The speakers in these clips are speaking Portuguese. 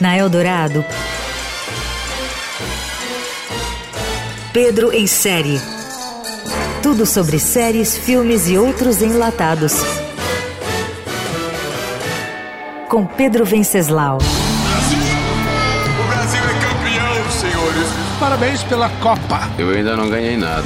Na Eldorado, Pedro em série. Tudo sobre séries, filmes e outros enlatados. Com Pedro Venceslau. O Brasil é campeão, senhores. Parabéns pela Copa. Eu ainda não ganhei nada.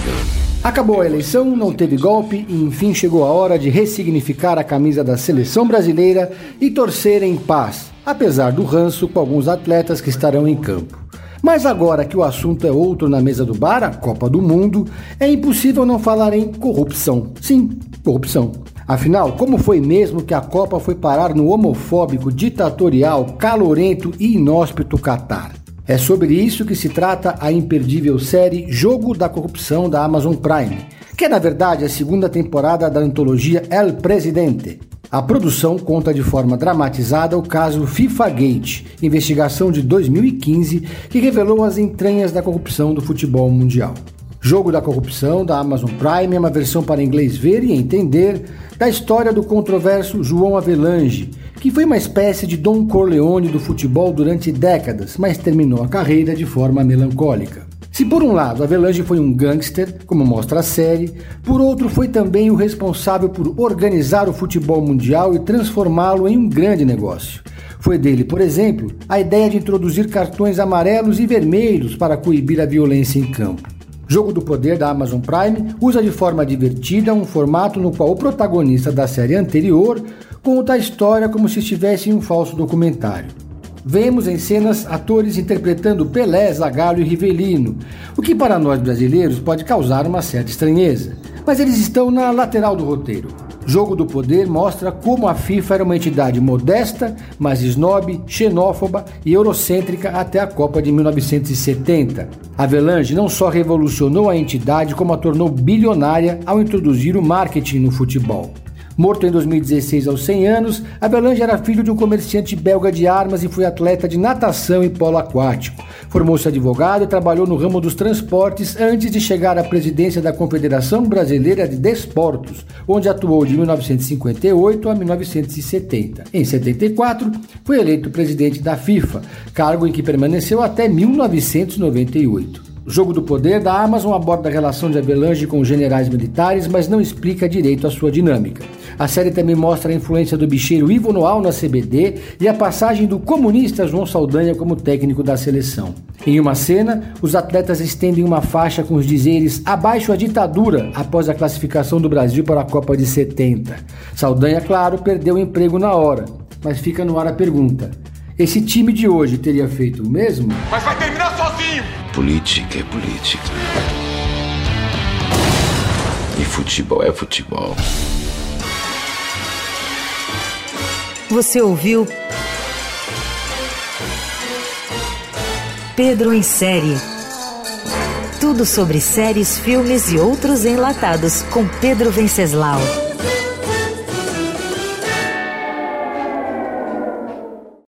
Acabou a eleição, não teve golpe e enfim chegou a hora de ressignificar a camisa da seleção brasileira e torcer em paz, apesar do ranço com alguns atletas que estarão em campo. Mas agora que o assunto é outro na mesa do bar, a Copa do Mundo, é impossível não falar em corrupção. Sim, corrupção. Afinal, como foi mesmo que a Copa foi parar no homofóbico, ditatorial, calorento e inóspito Catar? É sobre isso que se trata a imperdível série Jogo da Corrupção da Amazon Prime, que é na verdade a segunda temporada da antologia El Presidente. A produção conta de forma dramatizada o caso FIFA Gate, investigação de 2015 que revelou as entranhas da corrupção do futebol mundial. Jogo da Corrupção da Amazon Prime é uma versão para inglês ver e entender da história do controverso João Avelange, que foi uma espécie de Don Corleone do futebol durante décadas, mas terminou a carreira de forma melancólica. Se por um lado Avelange foi um gangster, como mostra a série, por outro foi também o responsável por organizar o futebol mundial e transformá-lo em um grande negócio. Foi dele, por exemplo, a ideia de introduzir cartões amarelos e vermelhos para coibir a violência em campo. Jogo do Poder da Amazon Prime usa de forma divertida um formato no qual o protagonista da série anterior conta a história como se estivesse em um falso documentário. Vemos em cenas atores interpretando Pelé, Zagallo e Rivelino, o que para nós brasileiros pode causar uma certa estranheza, mas eles estão na lateral do roteiro. Jogo do Poder mostra como a FIFA era uma entidade modesta, mas snob, xenófoba e eurocêntrica até a Copa de 1970. Avelange não só revolucionou a entidade, como a tornou bilionária ao introduzir o marketing no futebol. Morto em 2016 aos 100 anos, Avelange era filho de um comerciante belga de armas e foi atleta de natação e polo aquático. Formou-se advogado e trabalhou no ramo dos transportes antes de chegar à presidência da Confederação Brasileira de Desportos, onde atuou de 1958 a 1970. Em 74, foi eleito presidente da FIFA, cargo em que permaneceu até 1998. O Jogo do Poder da Amazon aborda a relação de Avelange com os generais militares, mas não explica direito a sua dinâmica. A série também mostra a influência do bicheiro Ivo Noal na CBD e a passagem do comunista João Saldanha como técnico da seleção. Em uma cena, os atletas estendem uma faixa com os dizeres abaixo a ditadura após a classificação do Brasil para a Copa de 70. Saldanha, claro, perdeu o emprego na hora, mas fica no ar a pergunta: esse time de hoje teria feito o mesmo? Mas vai terminar sozinho. Política é política. E futebol é futebol. Você ouviu Pedro em série. Tudo sobre séries, filmes e outros enlatados com Pedro Venceslau.